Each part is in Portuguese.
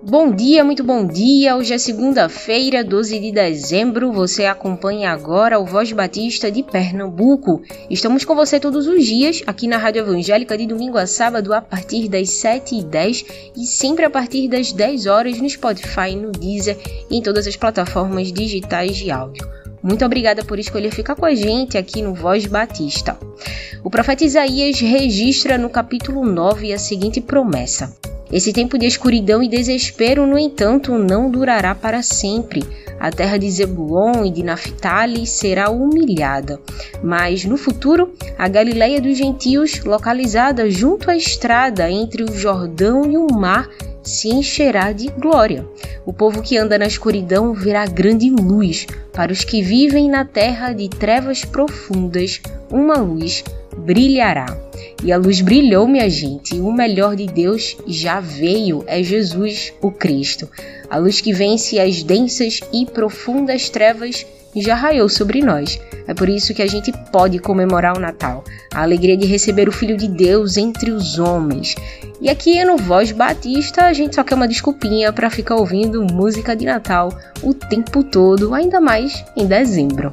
Bom dia, muito bom dia. Hoje é segunda-feira, 12 de dezembro. Você acompanha agora o Voz Batista de Pernambuco. Estamos com você todos os dias aqui na Rádio Evangélica de domingo a sábado a partir das 7h10 e sempre a partir das 10 horas no Spotify, no Deezer e em todas as plataformas digitais de áudio. Muito obrigada por escolher ficar com a gente aqui no Voz Batista. O profeta Isaías registra no capítulo 9 a seguinte promessa: esse tempo de escuridão e desespero, no entanto, não durará para sempre. A terra de Zebulon e de Naphtali será humilhada, mas no futuro, a Galileia dos gentios, localizada junto à estrada entre o Jordão e o mar, se encherá de glória. O povo que anda na escuridão verá grande luz. Para os que vivem na terra de trevas profundas, uma luz brilhará. E a luz brilhou, minha gente, e o melhor de Deus já veio, é Jesus, o Cristo. A luz que vence as densas e profundas trevas já raiou sobre nós. É por isso que a gente pode comemorar o Natal, a alegria de receber o Filho de Deus entre os homens. E aqui no Voz Batista a gente só quer uma desculpinha para ficar ouvindo música de Natal o tempo todo, ainda mais em dezembro.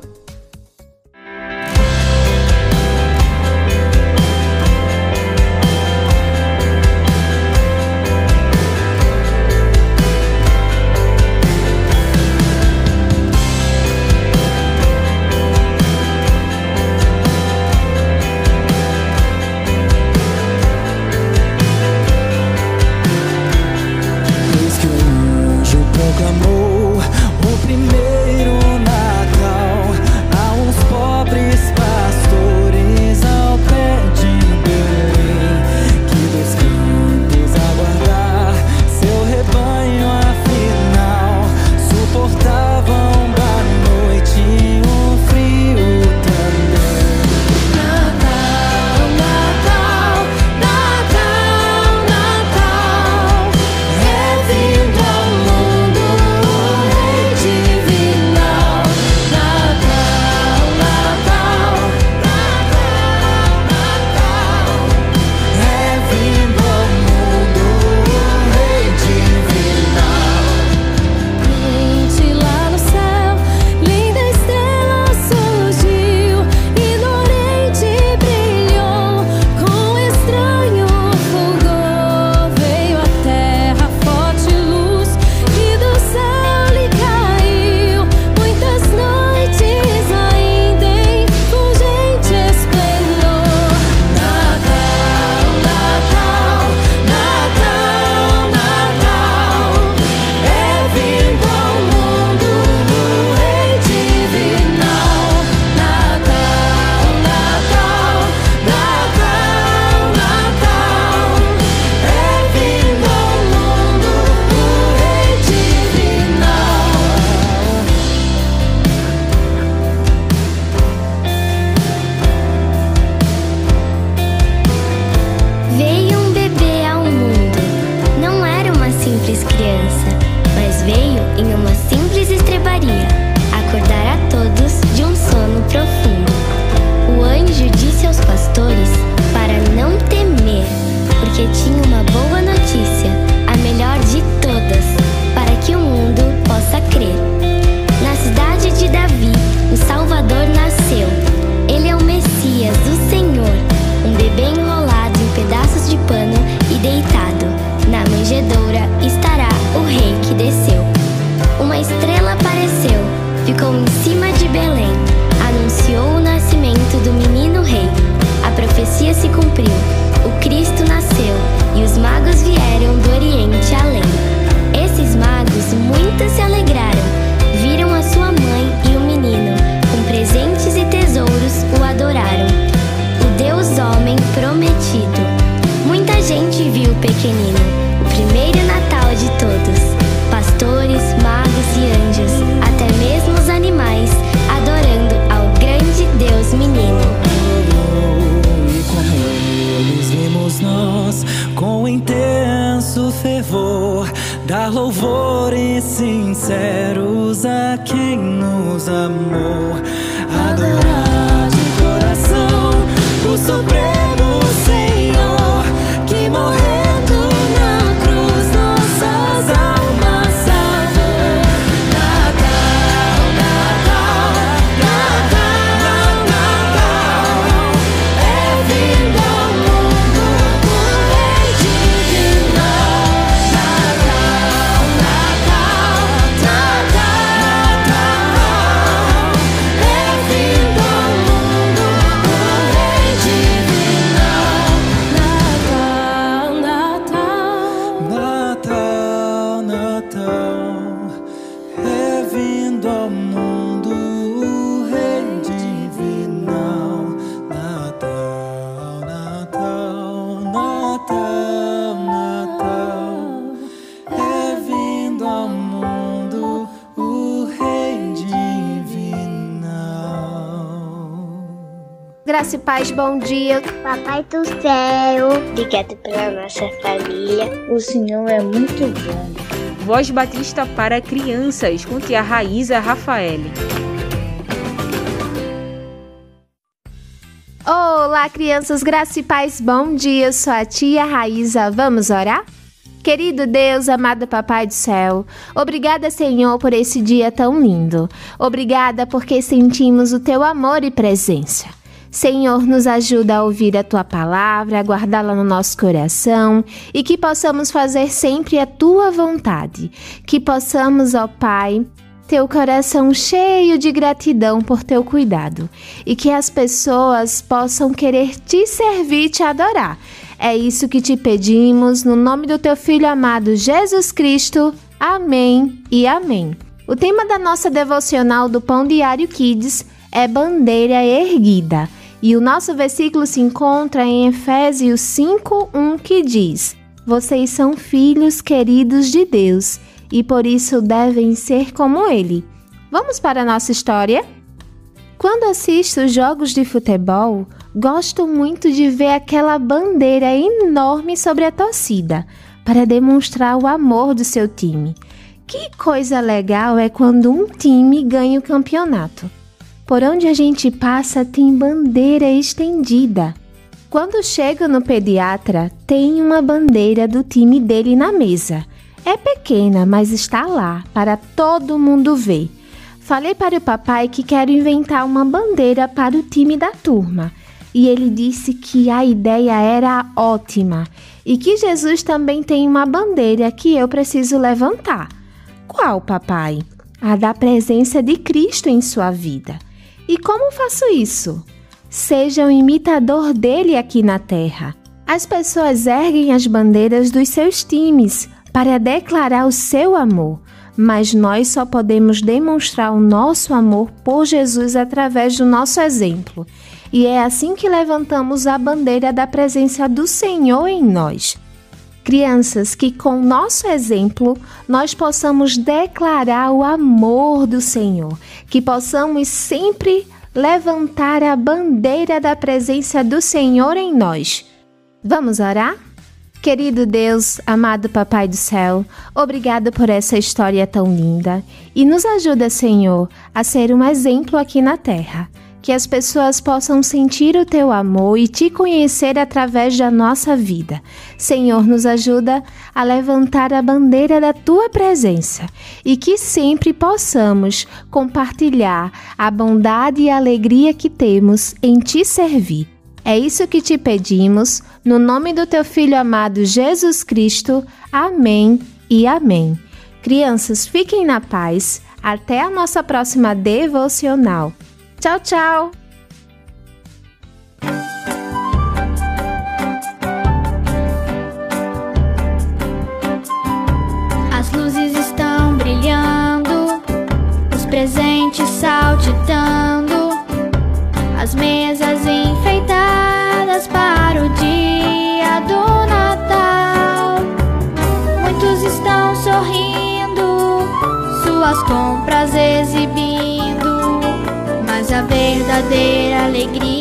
o primeiro Natal de todos. Pastores, magos e anjos, até mesmo os animais, adorando ao grande Deus menino. E como eles vimos nós, com intenso fervor, dar louvores sinceros a quem nos amou. Paz, bom dia. Papai do céu, obrigado pela nossa família. O Senhor é muito bom. Voz Batista para crianças, com tia Raíza Rafael. Olá, crianças, graça e paz, bom dia. Eu sou a tia Raíza. Vamos orar? Querido Deus, amado Papai do céu, obrigada, Senhor, por esse dia tão lindo. Obrigada porque sentimos o teu amor e presença. Senhor, nos ajuda a ouvir a tua palavra, a guardá-la no nosso coração e que possamos fazer sempre a tua vontade. Que possamos, ó Pai, ter o coração cheio de gratidão por teu cuidado e que as pessoas possam querer te servir e te adorar. É isso que te pedimos, no nome do teu Filho amado Jesus Cristo. Amém e amém. O tema da nossa devocional do Pão Diário Kids é Bandeira Erguida. E o nosso versículo se encontra em Efésios 5:1 que diz: Vocês são filhos queridos de Deus e por isso devem ser como ele. Vamos para a nossa história? Quando assisto jogos de futebol, gosto muito de ver aquela bandeira enorme sobre a torcida para demonstrar o amor do seu time. Que coisa legal é quando um time ganha o campeonato. Por onde a gente passa tem bandeira estendida. Quando chego no pediatra, tem uma bandeira do time dele na mesa. É pequena, mas está lá para todo mundo ver. Falei para o papai que quero inventar uma bandeira para o time da turma. E ele disse que a ideia era ótima e que Jesus também tem uma bandeira que eu preciso levantar. Qual, papai? A da presença de Cristo em sua vida. E como faço isso? Seja um imitador dele aqui na Terra. As pessoas erguem as bandeiras dos seus times para declarar o seu amor, mas nós só podemos demonstrar o nosso amor por Jesus através do nosso exemplo. E é assim que levantamos a bandeira da presença do Senhor em nós. Crianças, que com nosso exemplo nós possamos declarar o amor do Senhor, que possamos sempre levantar a bandeira da presença do Senhor em nós. Vamos orar? Querido Deus, amado Papai do céu, obrigado por essa história tão linda e nos ajuda, Senhor, a ser um exemplo aqui na terra que as pessoas possam sentir o teu amor e te conhecer através da nossa vida. Senhor, nos ajuda a levantar a bandeira da tua presença e que sempre possamos compartilhar a bondade e a alegria que temos em te servir. É isso que te pedimos, no nome do teu Filho amado Jesus Cristo. Amém e amém. Crianças, fiquem na paz. Até a nossa próxima devocional. Tchau, tchau! As luzes estão brilhando, os presentes saltitando, verdadeira alegria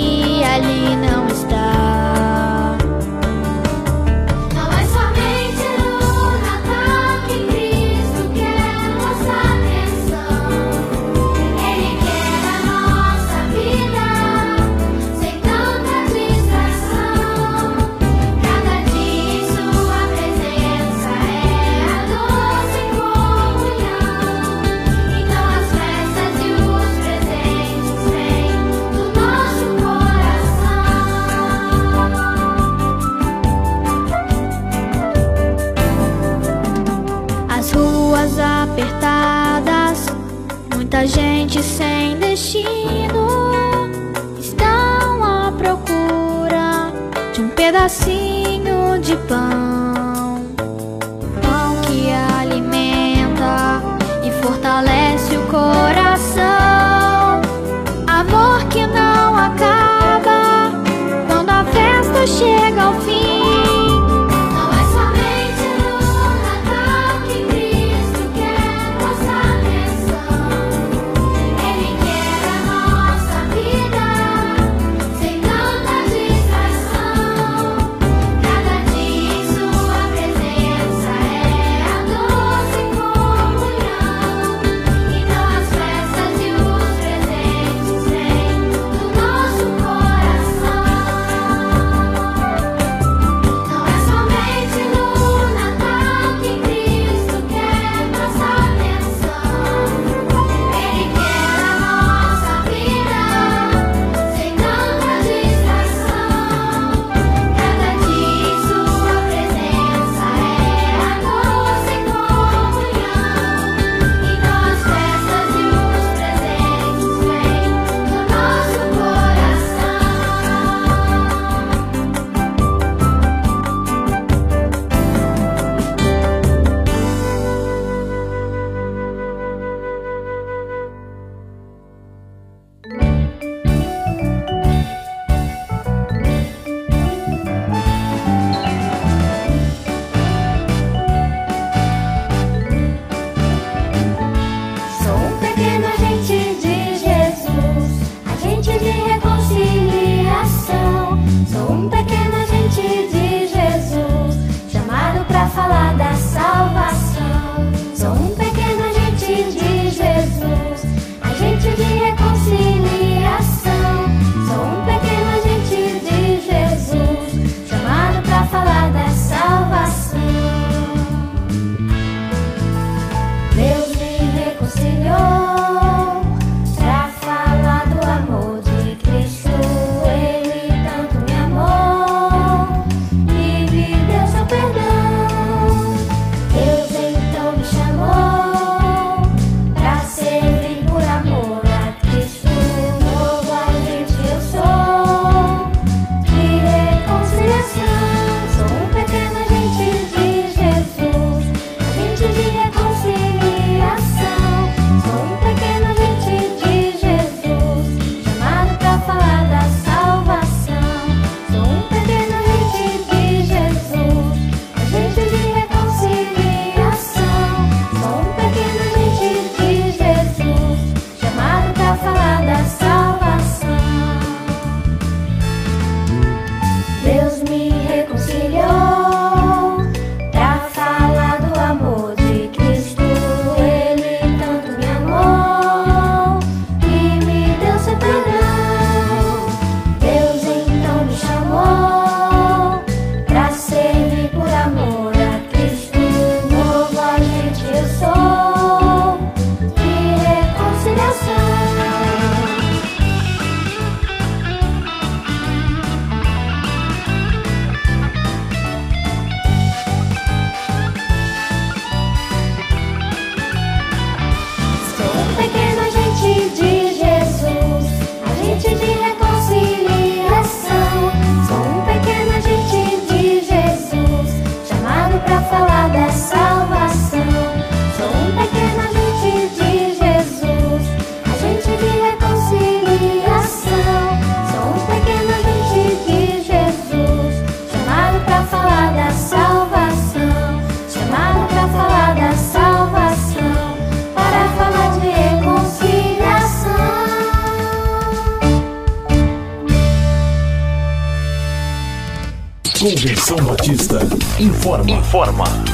Informa. Informa.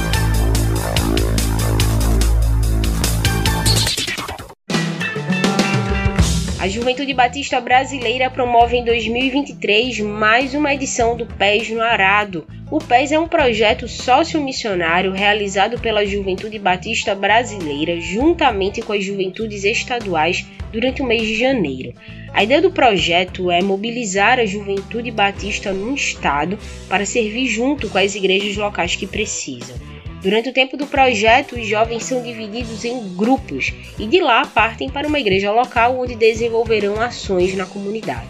A Juventude Batista Brasileira promove em 2023 mais uma edição do PES no Arado. O PES é um projeto sociomissionário realizado pela Juventude Batista Brasileira juntamente com as juventudes estaduais durante o mês de janeiro. A ideia do projeto é mobilizar a juventude batista no estado para servir junto com as igrejas locais que precisam. Durante o tempo do projeto, os jovens são divididos em grupos e de lá partem para uma igreja local onde desenvolverão ações na comunidade.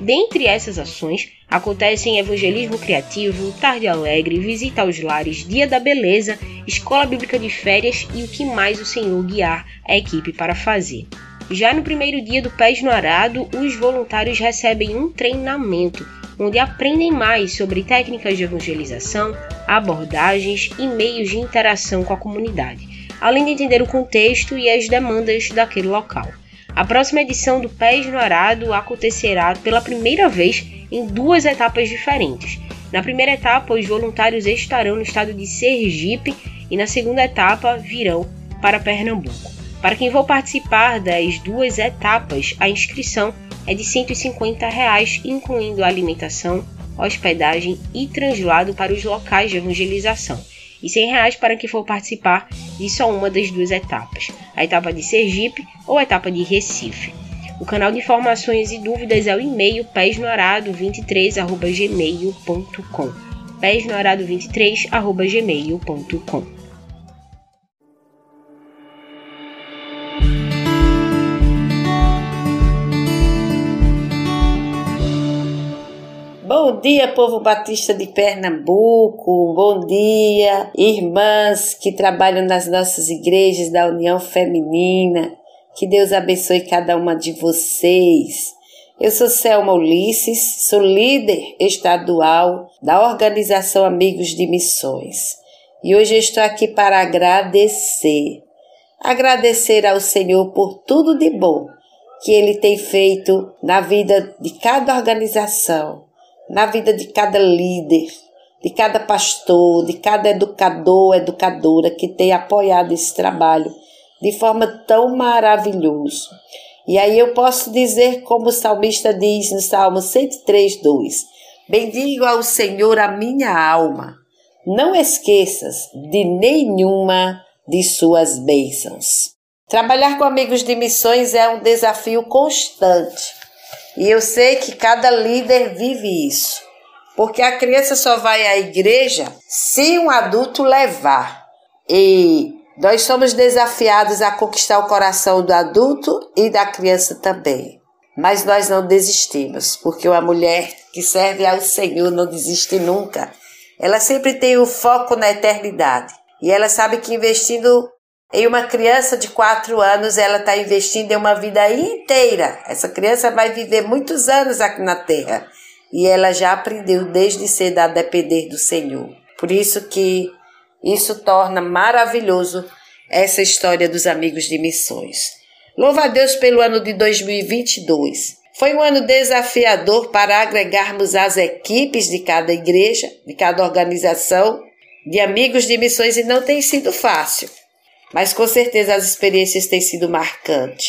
Dentre essas ações, acontecem evangelismo criativo, tarde alegre, visita aos lares, dia da beleza, escola bíblica de férias e o que mais o Senhor guiar a equipe para fazer. Já no primeiro dia do Pés no Arado, os voluntários recebem um treinamento onde aprendem mais sobre técnicas de evangelização, abordagens e meios de interação com a comunidade, além de entender o contexto e as demandas daquele local. A próxima edição do Pés no Arado acontecerá pela primeira vez em duas etapas diferentes. Na primeira etapa, os voluntários estarão no estado de Sergipe e na segunda etapa virão para Pernambuco. Para quem for participar das duas etapas, a inscrição é de 150 reais, incluindo alimentação, hospedagem e translado para os locais de evangelização, e 100 reais para quem for participar de só uma das duas etapas, a etapa de Sergipe ou a etapa de Recife. O canal de informações e dúvidas é o e-mail pesnoarado23@gmail.com. pesnoarado23@gmail.com. Bom dia, povo batista de Pernambuco. Bom dia, irmãs que trabalham nas nossas igrejas da União Feminina. Que Deus abençoe cada uma de vocês. Eu sou Selma Ulisses, sou líder estadual da Organização Amigos de Missões. E hoje estou aqui para agradecer. Agradecer ao Senhor por tudo de bom que Ele tem feito na vida de cada organização, na vida de cada líder, de cada pastor, de cada educador, educadora que tem apoiado esse trabalho de forma tão maravilhosa. E aí eu posso dizer, como o salmista diz no Salmo 103, 2: Bendigo ao Senhor a minha alma, não esqueças de nenhuma de suas bênçãos. Trabalhar com amigos de missões é um desafio constante e eu sei que cada líder vive isso. Porque a criança só vai à igreja se um adulto levar. E nós somos desafiados a conquistar o coração do adulto e da criança também. Mas nós não desistimos, porque uma mulher que serve ao Senhor não desiste nunca. Ela sempre tem o foco na eternidade. E ela sabe que investindo em uma criança de 4 anos, ela está investindo em uma vida inteira. Essa criança vai viver muitos anos aqui na Terra. E ela já aprendeu desde cedo a depender do Senhor. Por isso que isso torna maravilhoso essa história dos amigos de missões. Louva a Deus pelo ano de 2022. Foi um ano desafiador para agregarmos as equipes de cada igreja, de cada organização, de amigos de missões e não tem sido fácil mas com certeza as experiências têm sido marcantes.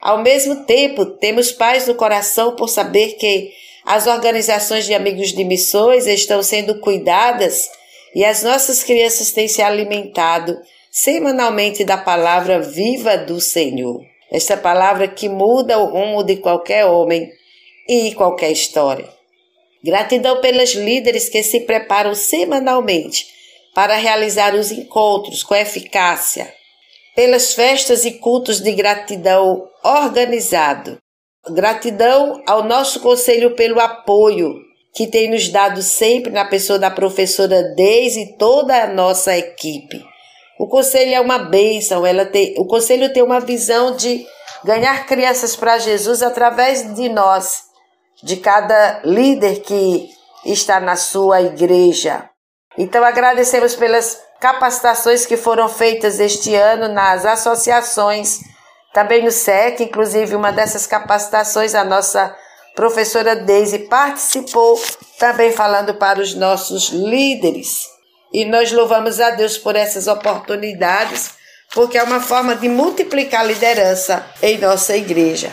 Ao mesmo tempo, temos paz no coração por saber que as organizações de amigos de missões estão sendo cuidadas e as nossas crianças têm se alimentado semanalmente da palavra viva do Senhor. Esta palavra que muda o rumo de qualquer homem e qualquer história. Gratidão pelas líderes que se preparam semanalmente para realizar os encontros com eficácia, pelas festas e cultos de gratidão organizado. Gratidão ao nosso conselho pelo apoio que tem nos dado sempre na pessoa da professora Deise e toda a nossa equipe. O conselho é uma bênção, ela tem, o conselho tem uma visão de ganhar crianças para Jesus através de nós, de cada líder que está na sua igreja. Então agradecemos pelas capacitações que foram feitas este ano nas associações, também no SEC, inclusive uma dessas capacitações a nossa professora Deise participou, também falando para os nossos líderes. E nós louvamos a Deus por essas oportunidades, porque é uma forma de multiplicar a liderança em nossa igreja.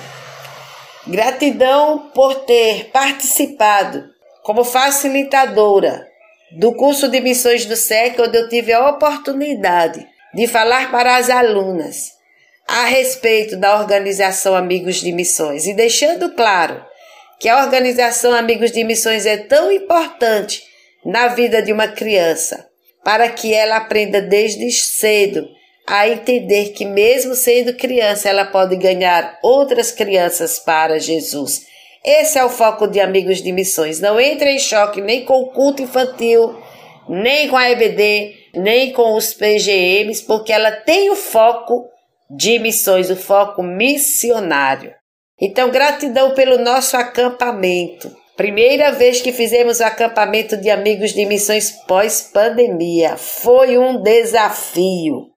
Gratidão por ter participado como facilitadora do curso de missões do SEC, onde eu tive a oportunidade de falar para as alunas a respeito da organização Amigos de Missões e deixando claro que a organização Amigos de Missões é tão importante na vida de uma criança, para que ela aprenda desde cedo a entender que, mesmo sendo criança, ela pode ganhar outras crianças para Jesus. Esse é o foco de Amigos de Missões. Não entre em choque nem com o culto infantil, nem com a EBD, nem com os PGMs, porque ela tem o foco de missões, o foco missionário. Então, gratidão pelo nosso acampamento. Primeira vez que fizemos o acampamento de amigos de missões pós-pandemia. Foi um desafio.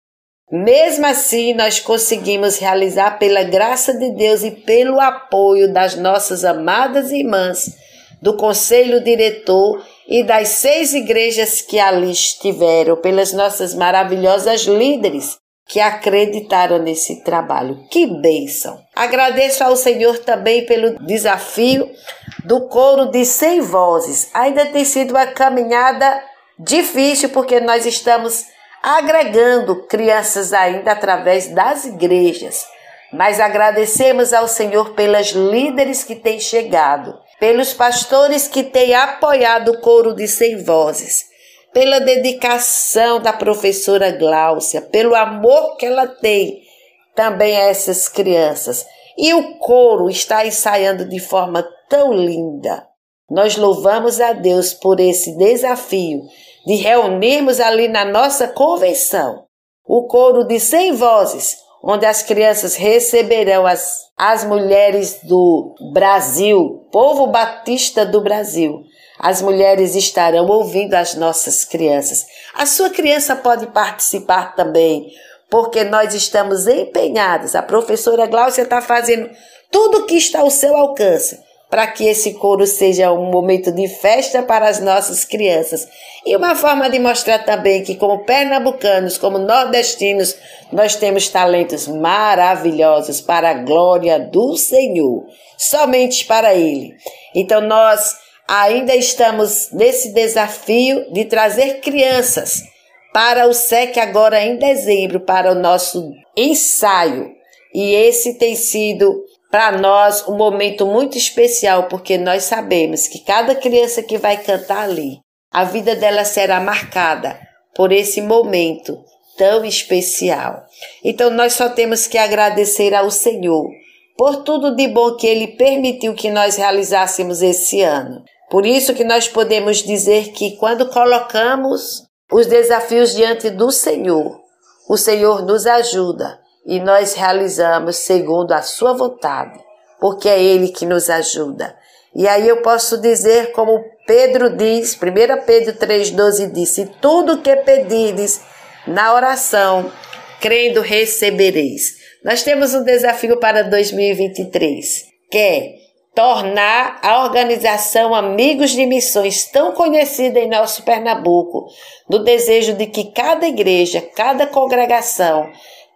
Mesmo assim, nós conseguimos realizar pela graça de Deus e pelo apoio das nossas amadas irmãs, do conselho diretor e das seis igrejas que ali estiveram, pelas nossas maravilhosas líderes que acreditaram nesse trabalho. Que bênção! Agradeço ao Senhor também pelo desafio do coro de 100 vozes. Ainda tem sido uma caminhada difícil porque nós estamos agregando crianças ainda através das igrejas. Mas agradecemos ao Senhor pelas líderes que têm chegado, pelos pastores que têm apoiado o coro de 100 vozes pela dedicação da professora Gláucia, pelo amor que ela tem também a essas crianças. E o coro está ensaiando de forma tão linda. Nós louvamos a Deus por esse desafio de reunirmos ali na nossa convenção o coro de 100 vozes, onde as crianças receberão as, as mulheres do Brasil, povo batista do Brasil, as mulheres estarão ouvindo as nossas crianças. A sua criança pode participar também, porque nós estamos empenhados. A professora Gláucia está fazendo tudo que está ao seu alcance para que esse coro seja um momento de festa para as nossas crianças. E uma forma de mostrar também que, como pernambucanos, como nordestinos, nós temos talentos maravilhosos para a glória do Senhor, somente para Ele. Então, nós ainda estamos nesse desafio de trazer crianças para o SEC agora em dezembro, para o nosso ensaio. E esse tem sido para nós um momento muito especial, porque nós sabemos que cada criança que vai cantar ali, a vida dela será marcada por esse momento tão especial. Então nós só temos que agradecer ao Senhor por tudo de bom que ele permitiu que nós realizássemos esse ano. Por isso que nós podemos dizer que quando colocamos os desafios diante do Senhor, o Senhor nos ajuda e nós realizamos segundo a sua vontade, porque é ele que nos ajuda. E aí eu posso dizer como Pedro diz, 1 Pedro 3,12 disse: Tudo que pedirdes na oração, crendo recebereis. Nós temos um desafio para 2023, que é tornar a organização Amigos de Missões tão conhecida em nosso Pernambuco, no desejo de que cada igreja, cada congregação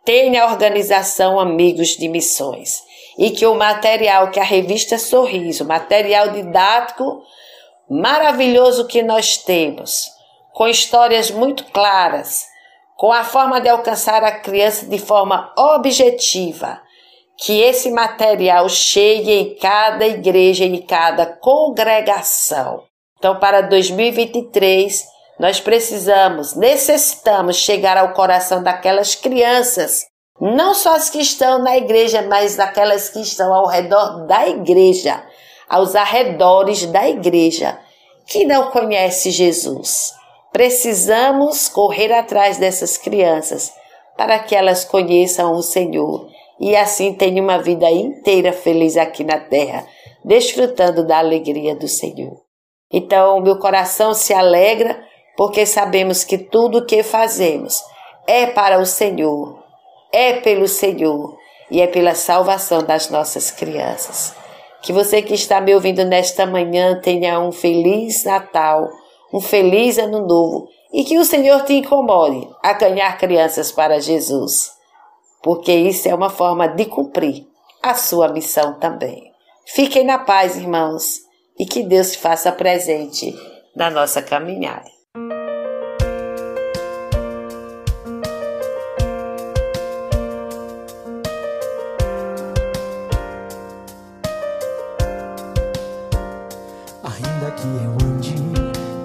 tenha a organização Amigos de Missões e que o material que a revista Sorriso, material didático maravilhoso que nós temos, com histórias muito claras, com a forma de alcançar a criança de forma objetiva, que esse material chegue em cada igreja, em cada congregação. Então, para 2023, nós precisamos, necessitamos chegar ao coração daquelas crianças, não só as que estão na igreja, mas daquelas que estão ao redor da igreja, aos arredores da igreja, que não conhece Jesus. Precisamos correr atrás dessas crianças para que elas conheçam o Senhor e assim tenha uma vida inteira feliz aqui na terra, desfrutando da alegria do Senhor. Então, meu coração se alegra porque sabemos que tudo o que fazemos é para o Senhor, é pelo Senhor e é pela salvação das nossas crianças. Que você que está me ouvindo nesta manhã tenha um feliz Natal, um feliz Ano Novo e que o Senhor te incomode a ganhar crianças para Jesus porque isso é uma forma de cumprir a sua missão também. Fiquem na paz, irmãos, e que Deus se faça presente na nossa caminhada. Ainda que eu ande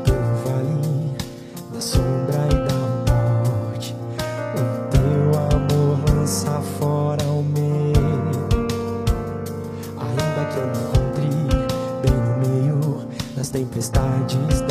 pelo vale da sombra e da morte, o teu amor lança fora o medo. Ainda que eu me encontre bem no meio das tempestades.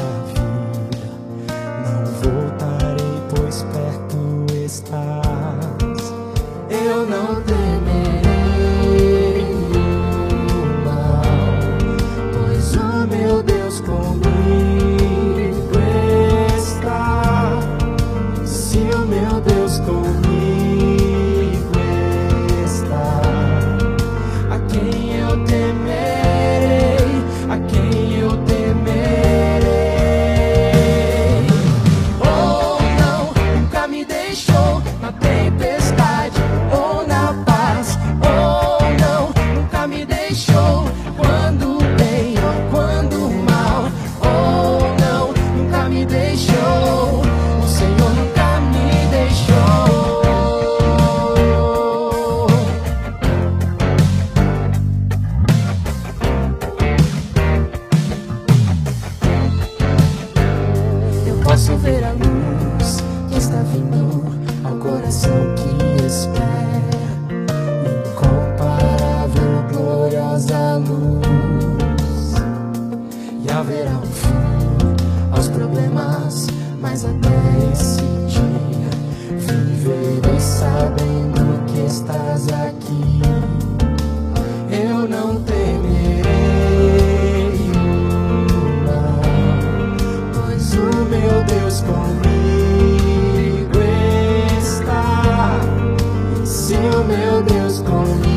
show. Seu meu Deus, comigo.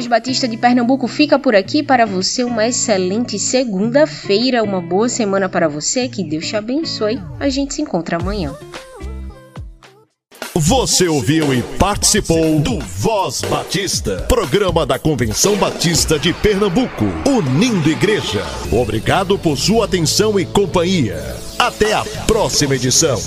Voz Batista de Pernambuco fica por aqui para você. Uma excelente segunda-feira, uma boa semana para você. Que Deus te abençoe. A gente se encontra amanhã. Você ouviu e participou do Voz Batista, programa da Convenção Batista de Pernambuco, unindo igreja. Obrigado por sua atenção e companhia. Até a próxima edição.